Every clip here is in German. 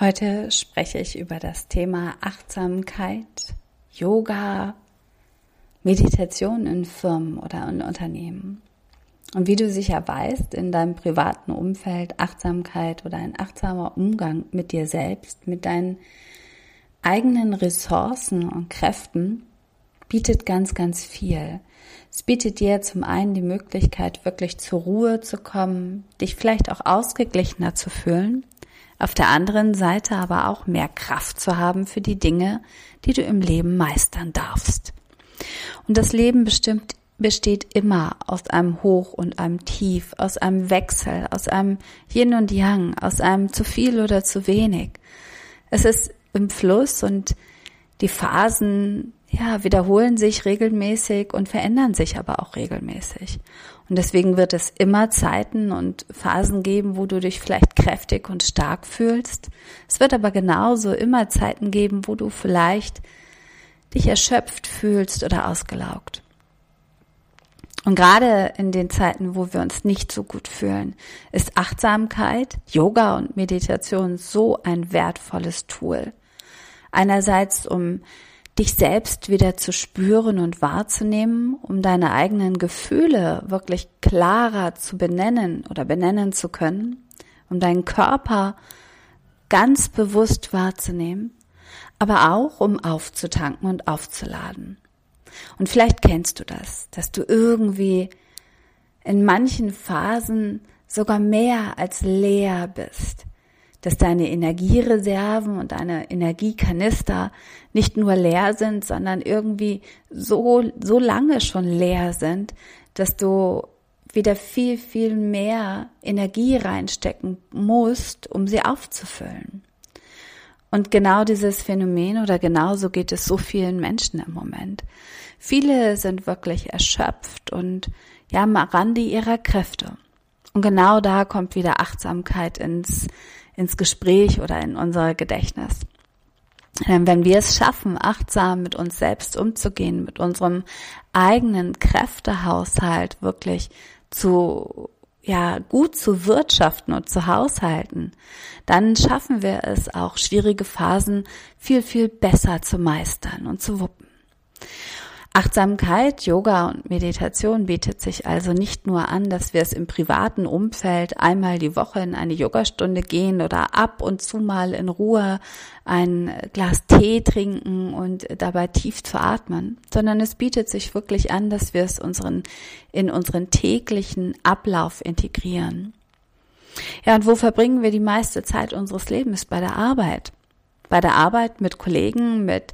Heute spreche ich über das Thema Achtsamkeit, Yoga, Meditation in Firmen oder in Unternehmen. Und wie du sicher weißt, in deinem privaten Umfeld Achtsamkeit oder ein achtsamer Umgang mit dir selbst, mit deinen eigenen Ressourcen und Kräften bietet ganz, ganz viel. Es bietet dir zum einen die Möglichkeit, wirklich zur Ruhe zu kommen, dich vielleicht auch ausgeglichener zu fühlen auf der anderen Seite aber auch mehr Kraft zu haben für die Dinge, die du im Leben meistern darfst. Und das Leben bestimmt, besteht immer aus einem Hoch und einem Tief, aus einem Wechsel, aus einem Yin und Yang, aus einem zu viel oder zu wenig. Es ist im Fluss und die Phasen ja, wiederholen sich regelmäßig und verändern sich aber auch regelmäßig. Und deswegen wird es immer Zeiten und Phasen geben, wo du dich vielleicht kräftig und stark fühlst. Es wird aber genauso immer Zeiten geben, wo du vielleicht dich erschöpft fühlst oder ausgelaugt. Und gerade in den Zeiten, wo wir uns nicht so gut fühlen, ist Achtsamkeit, Yoga und Meditation so ein wertvolles Tool. Einerseits, um dich selbst wieder zu spüren und wahrzunehmen, um deine eigenen Gefühle wirklich klarer zu benennen oder benennen zu können, um deinen Körper ganz bewusst wahrzunehmen, aber auch um aufzutanken und aufzuladen. Und vielleicht kennst du das, dass du irgendwie in manchen Phasen sogar mehr als leer bist, dass deine Energiereserven und deine Energiekanister nicht nur leer sind, sondern irgendwie so, so lange schon leer sind, dass du wieder viel, viel mehr Energie reinstecken musst, um sie aufzufüllen. Und genau dieses Phänomen oder genauso geht es so vielen Menschen im Moment. Viele sind wirklich erschöpft und ja am Rande ihrer Kräfte. Und genau da kommt wieder Achtsamkeit ins, ins Gespräch oder in unser Gedächtnis. Denn wenn wir es schaffen, achtsam mit uns selbst umzugehen, mit unserem eigenen Kräftehaushalt wirklich zu, ja, gut zu wirtschaften und zu haushalten, dann schaffen wir es auch, schwierige Phasen viel, viel besser zu meistern und zu wuppen. Achtsamkeit, Yoga und Meditation bietet sich also nicht nur an, dass wir es im privaten Umfeld einmal die Woche in eine Yogastunde gehen oder ab und zu mal in Ruhe ein Glas Tee trinken und dabei tief zu atmen, sondern es bietet sich wirklich an, dass wir es unseren, in unseren täglichen Ablauf integrieren. Ja, und wo verbringen wir die meiste Zeit unseres Lebens? Bei der Arbeit. Bei der Arbeit mit Kollegen, mit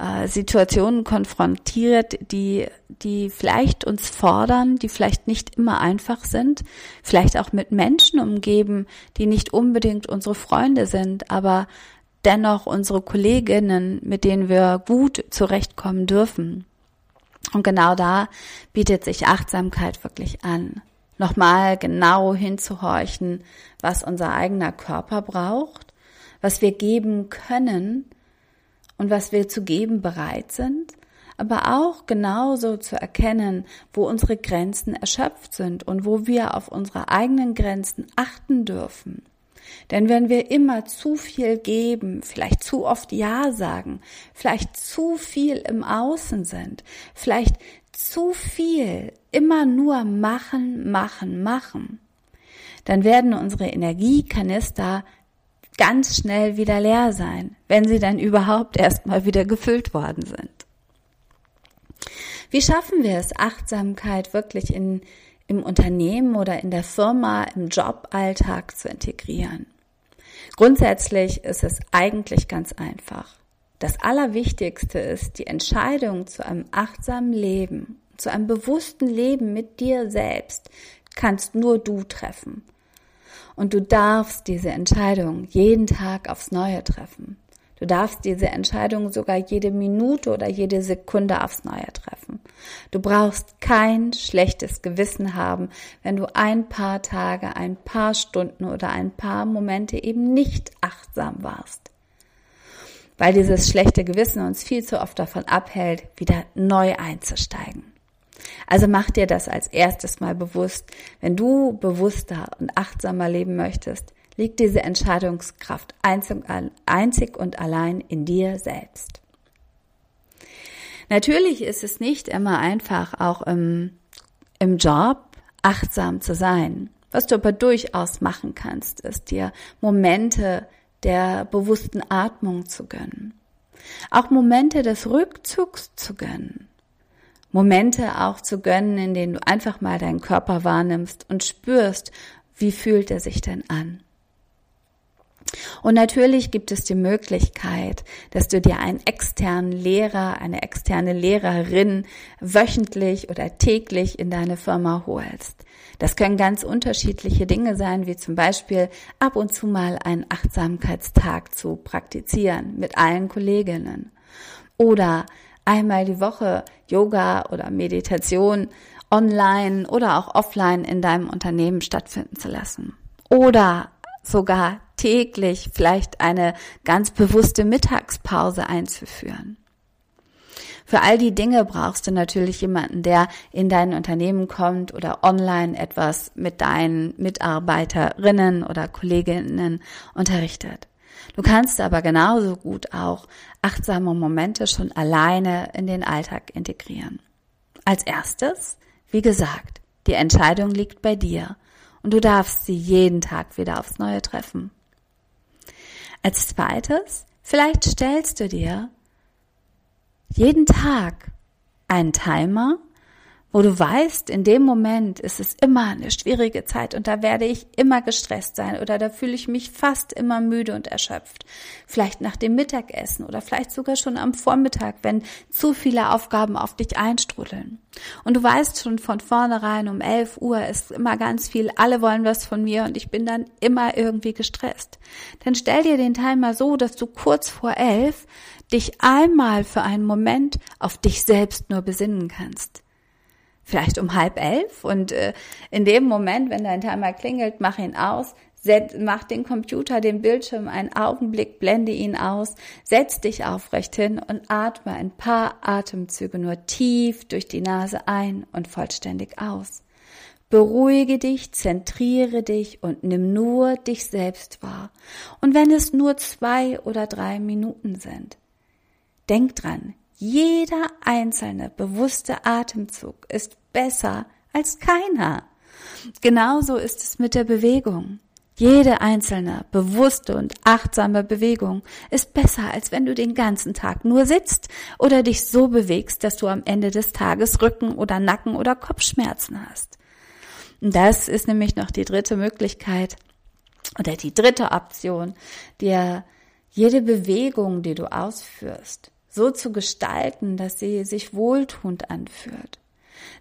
äh, Situationen konfrontiert, die, die vielleicht uns fordern, die vielleicht nicht immer einfach sind, vielleicht auch mit Menschen umgeben, die nicht unbedingt unsere Freunde sind, aber dennoch unsere Kolleginnen, mit denen wir gut zurechtkommen dürfen. Und genau da bietet sich Achtsamkeit wirklich an. Nochmal genau hinzuhorchen, was unser eigener Körper braucht, was wir geben können, und was wir zu geben bereit sind, aber auch genauso zu erkennen, wo unsere Grenzen erschöpft sind und wo wir auf unsere eigenen Grenzen achten dürfen. Denn wenn wir immer zu viel geben, vielleicht zu oft Ja sagen, vielleicht zu viel im Außen sind, vielleicht zu viel immer nur machen, machen, machen, dann werden unsere Energiekanister ganz schnell wieder leer sein, wenn sie dann überhaupt erstmal wieder gefüllt worden sind. Wie schaffen wir es, Achtsamkeit wirklich in, im Unternehmen oder in der Firma, im Joballtag zu integrieren? Grundsätzlich ist es eigentlich ganz einfach. Das Allerwichtigste ist die Entscheidung zu einem achtsamen Leben, zu einem bewussten Leben mit dir selbst, kannst nur du treffen. Und du darfst diese Entscheidung jeden Tag aufs Neue treffen. Du darfst diese Entscheidung sogar jede Minute oder jede Sekunde aufs Neue treffen. Du brauchst kein schlechtes Gewissen haben, wenn du ein paar Tage, ein paar Stunden oder ein paar Momente eben nicht achtsam warst. Weil dieses schlechte Gewissen uns viel zu oft davon abhält, wieder neu einzusteigen. Also mach dir das als erstes mal bewusst. Wenn du bewusster und achtsamer leben möchtest, liegt diese Entscheidungskraft einzig und allein in dir selbst. Natürlich ist es nicht immer einfach, auch im, im Job achtsam zu sein. Was du aber durchaus machen kannst, ist dir Momente der bewussten Atmung zu gönnen. Auch Momente des Rückzugs zu gönnen. Momente auch zu gönnen, in denen du einfach mal deinen Körper wahrnimmst und spürst, wie fühlt er sich denn an. Und natürlich gibt es die Möglichkeit, dass du dir einen externen Lehrer, eine externe Lehrerin wöchentlich oder täglich in deine Firma holst. Das können ganz unterschiedliche Dinge sein, wie zum Beispiel ab und zu mal einen Achtsamkeitstag zu praktizieren mit allen Kolleginnen. Oder einmal die Woche Yoga oder Meditation online oder auch offline in deinem Unternehmen stattfinden zu lassen. Oder sogar täglich vielleicht eine ganz bewusste Mittagspause einzuführen. Für all die Dinge brauchst du natürlich jemanden, der in dein Unternehmen kommt oder online etwas mit deinen Mitarbeiterinnen oder Kolleginnen unterrichtet. Du kannst aber genauso gut auch achtsame Momente schon alleine in den Alltag integrieren. Als erstes, wie gesagt, die Entscheidung liegt bei dir und du darfst sie jeden Tag wieder aufs Neue treffen. Als zweites, vielleicht stellst du dir jeden Tag einen Timer wo du weißt, in dem Moment ist es immer eine schwierige Zeit und da werde ich immer gestresst sein oder da fühle ich mich fast immer müde und erschöpft. Vielleicht nach dem Mittagessen oder vielleicht sogar schon am Vormittag, wenn zu viele Aufgaben auf dich einstrudeln. Und du weißt schon von vornherein, um 11 Uhr ist immer ganz viel, alle wollen was von mir und ich bin dann immer irgendwie gestresst. Dann stell dir den Timer so, dass du kurz vor 11 dich einmal für einen Moment auf dich selbst nur besinnen kannst vielleicht um halb elf und äh, in dem Moment, wenn dein Timer klingelt, mach ihn aus, set, mach den Computer, den Bildschirm einen Augenblick, blende ihn aus, setz dich aufrecht hin und atme ein paar Atemzüge nur tief durch die Nase ein und vollständig aus. Beruhige dich, zentriere dich und nimm nur dich selbst wahr. Und wenn es nur zwei oder drei Minuten sind, denk dran, jeder einzelne bewusste Atemzug ist besser als keiner. Genauso ist es mit der Bewegung. Jede einzelne, bewusste und achtsame Bewegung ist besser, als wenn du den ganzen Tag nur sitzt oder dich so bewegst, dass du am Ende des Tages Rücken oder Nacken oder Kopfschmerzen hast. Das ist nämlich noch die dritte Möglichkeit oder die dritte Option, dir jede Bewegung, die du ausführst, so zu gestalten, dass sie sich wohltuend anfühlt.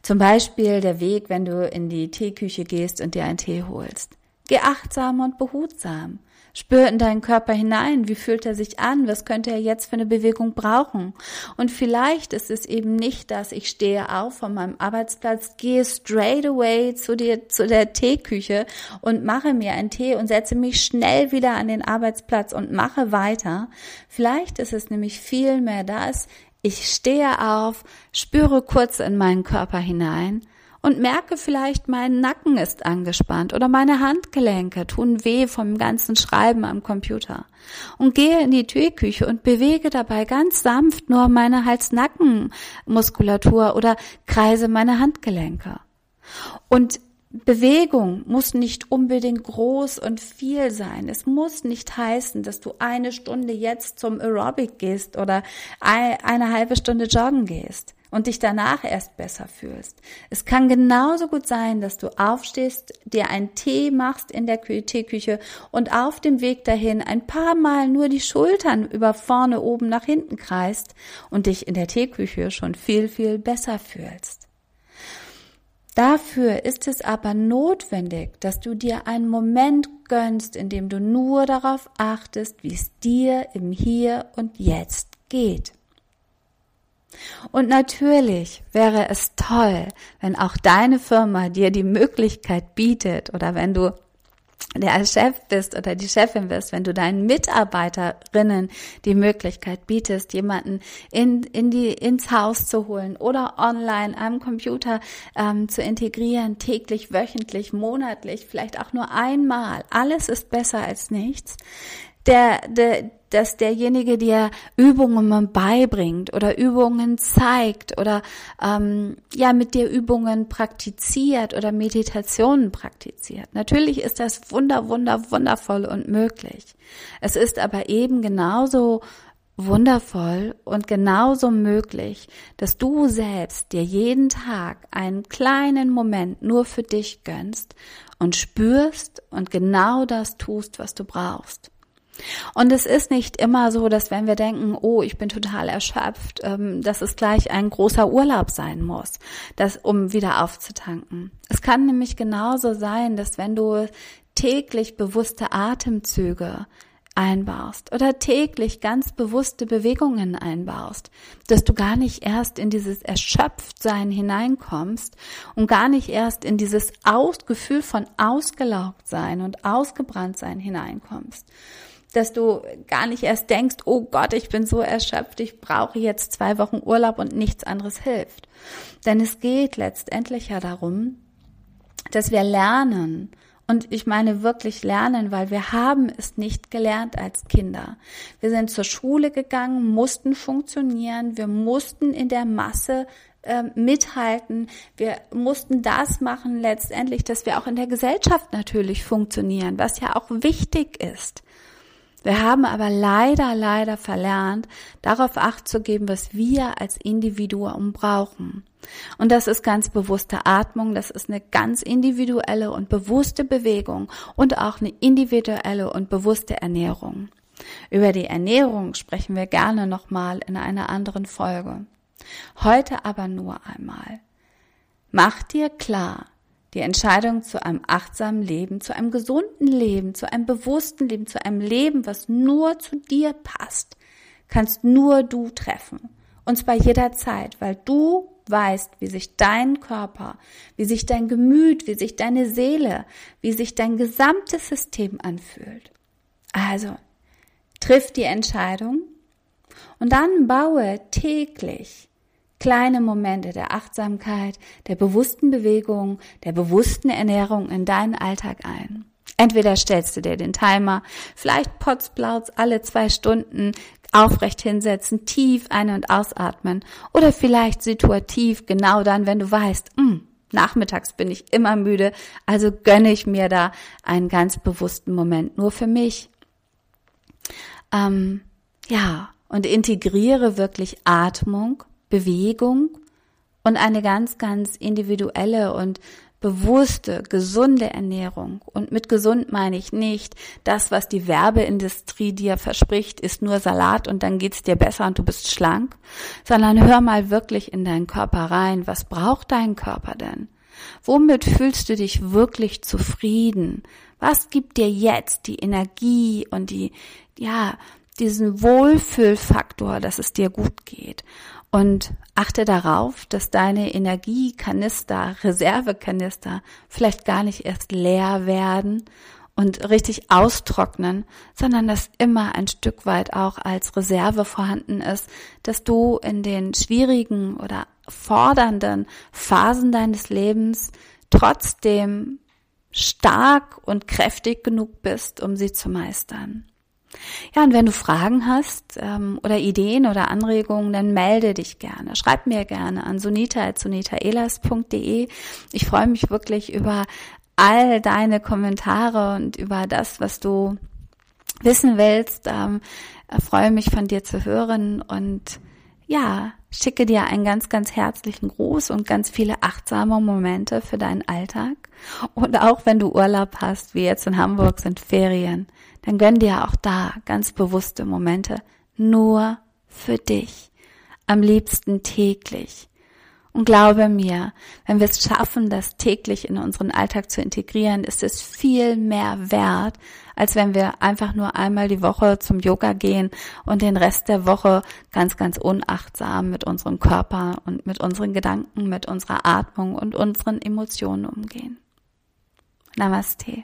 Zum Beispiel der Weg, wenn du in die Teeküche gehst und dir einen Tee holst. Geh achtsam und behutsam. Spür in deinen Körper hinein, wie fühlt er sich an, was könnte er jetzt für eine Bewegung brauchen. Und vielleicht ist es eben nicht, dass ich stehe auf von meinem Arbeitsplatz, gehe straight away zu dir, zu der Teeküche und mache mir einen Tee und setze mich schnell wieder an den Arbeitsplatz und mache weiter. Vielleicht ist es nämlich viel mehr das, ich stehe auf, spüre kurz in meinen Körper hinein und merke vielleicht, mein Nacken ist angespannt oder meine Handgelenke tun weh vom ganzen Schreiben am Computer und gehe in die Teeküche und bewege dabei ganz sanft nur meine Hals-Nacken-Muskulatur oder kreise meine Handgelenke. Und Bewegung muss nicht unbedingt groß und viel sein. Es muss nicht heißen, dass du eine Stunde jetzt zum Aerobic gehst oder eine halbe Stunde joggen gehst und dich danach erst besser fühlst. Es kann genauso gut sein, dass du aufstehst, dir einen Tee machst in der Teeküche und auf dem Weg dahin ein paar Mal nur die Schultern über vorne oben nach hinten kreist und dich in der Teeküche schon viel, viel besser fühlst. Dafür ist es aber notwendig, dass du dir einen Moment gönnst, in dem du nur darauf achtest, wie es dir im Hier und Jetzt geht. Und natürlich wäre es toll, wenn auch deine Firma dir die Möglichkeit bietet oder wenn du der Chef bist oder die Chefin bist, wenn du deinen Mitarbeiterinnen die Möglichkeit bietest, jemanden in, in die, ins Haus zu holen oder online am Computer ähm, zu integrieren, täglich, wöchentlich, monatlich, vielleicht auch nur einmal. Alles ist besser als nichts. Der, der, dass derjenige dir Übungen beibringt oder Übungen zeigt oder ähm, ja mit dir Übungen praktiziert oder Meditationen praktiziert. Natürlich ist das wunder, wunder, wundervoll und möglich. Es ist aber eben genauso wundervoll und genauso möglich, dass du selbst dir jeden Tag einen kleinen Moment nur für dich gönnst und spürst und genau das tust, was du brauchst. Und es ist nicht immer so, dass wenn wir denken, oh, ich bin total erschöpft, ähm, dass es gleich ein großer Urlaub sein muss, das, um wieder aufzutanken. Es kann nämlich genauso sein, dass wenn du täglich bewusste Atemzüge einbaust oder täglich ganz bewusste Bewegungen einbaust, dass du gar nicht erst in dieses Erschöpftsein hineinkommst und gar nicht erst in dieses Aus Gefühl von ausgelaugt sein und ausgebrannt sein hineinkommst dass du gar nicht erst denkst, oh Gott, ich bin so erschöpft, ich brauche jetzt zwei Wochen Urlaub und nichts anderes hilft. Denn es geht letztendlich ja darum, dass wir lernen, und ich meine wirklich lernen, weil wir haben es nicht gelernt als Kinder. Wir sind zur Schule gegangen, mussten funktionieren, wir mussten in der Masse äh, mithalten, wir mussten das machen letztendlich, dass wir auch in der Gesellschaft natürlich funktionieren, was ja auch wichtig ist. Wir haben aber leider, leider verlernt, darauf acht zu geben, was wir als Individuum brauchen. Und das ist ganz bewusste Atmung, das ist eine ganz individuelle und bewusste Bewegung und auch eine individuelle und bewusste Ernährung. Über die Ernährung sprechen wir gerne nochmal in einer anderen Folge. Heute aber nur einmal. Mach dir klar, die Entscheidung zu einem achtsamen Leben, zu einem gesunden Leben, zu einem bewussten Leben, zu einem Leben, was nur zu dir passt, kannst nur du treffen. Und zwar jederzeit, weil du weißt, wie sich dein Körper, wie sich dein Gemüt, wie sich deine Seele, wie sich dein gesamtes System anfühlt. Also, triff die Entscheidung und dann baue täglich kleine Momente der Achtsamkeit, der bewussten Bewegung, der bewussten Ernährung in deinen Alltag ein. Entweder stellst du dir den Timer, vielleicht potzblauts alle zwei Stunden aufrecht hinsetzen, tief ein- und ausatmen oder vielleicht situativ genau dann, wenn du weißt, mh, hm, nachmittags bin ich immer müde, also gönne ich mir da einen ganz bewussten Moment nur für mich. Ähm, ja, und integriere wirklich Atmung Bewegung und eine ganz, ganz individuelle und bewusste, gesunde Ernährung. Und mit gesund meine ich nicht, das, was die Werbeindustrie dir verspricht, ist nur Salat und dann geht's dir besser und du bist schlank, sondern hör mal wirklich in deinen Körper rein. Was braucht dein Körper denn? Womit fühlst du dich wirklich zufrieden? Was gibt dir jetzt die Energie und die, ja, diesen Wohlfühlfaktor, dass es dir gut geht? Und achte darauf, dass deine Energiekanister, Reservekanister vielleicht gar nicht erst leer werden und richtig austrocknen, sondern dass immer ein Stück weit auch als Reserve vorhanden ist, dass du in den schwierigen oder fordernden Phasen deines Lebens trotzdem stark und kräftig genug bist, um sie zu meistern. Ja, und wenn du Fragen hast ähm, oder Ideen oder Anregungen, dann melde dich gerne. Schreib mir gerne an sunita.sunitaelas.de. Ich freue mich wirklich über all deine Kommentare und über das, was du wissen willst. Ähm, freue mich von dir zu hören und ja, schicke dir einen ganz, ganz herzlichen Gruß und ganz viele achtsame Momente für deinen Alltag. Und auch wenn du Urlaub hast, wie jetzt in Hamburg sind Ferien, dann gönn dir auch da ganz bewusste Momente nur für dich. Am liebsten täglich. Und glaube mir, wenn wir es schaffen, das täglich in unseren Alltag zu integrieren, ist es viel mehr wert, als wenn wir einfach nur einmal die Woche zum Yoga gehen und den Rest der Woche ganz, ganz unachtsam mit unserem Körper und mit unseren Gedanken, mit unserer Atmung und unseren Emotionen umgehen. Namaste.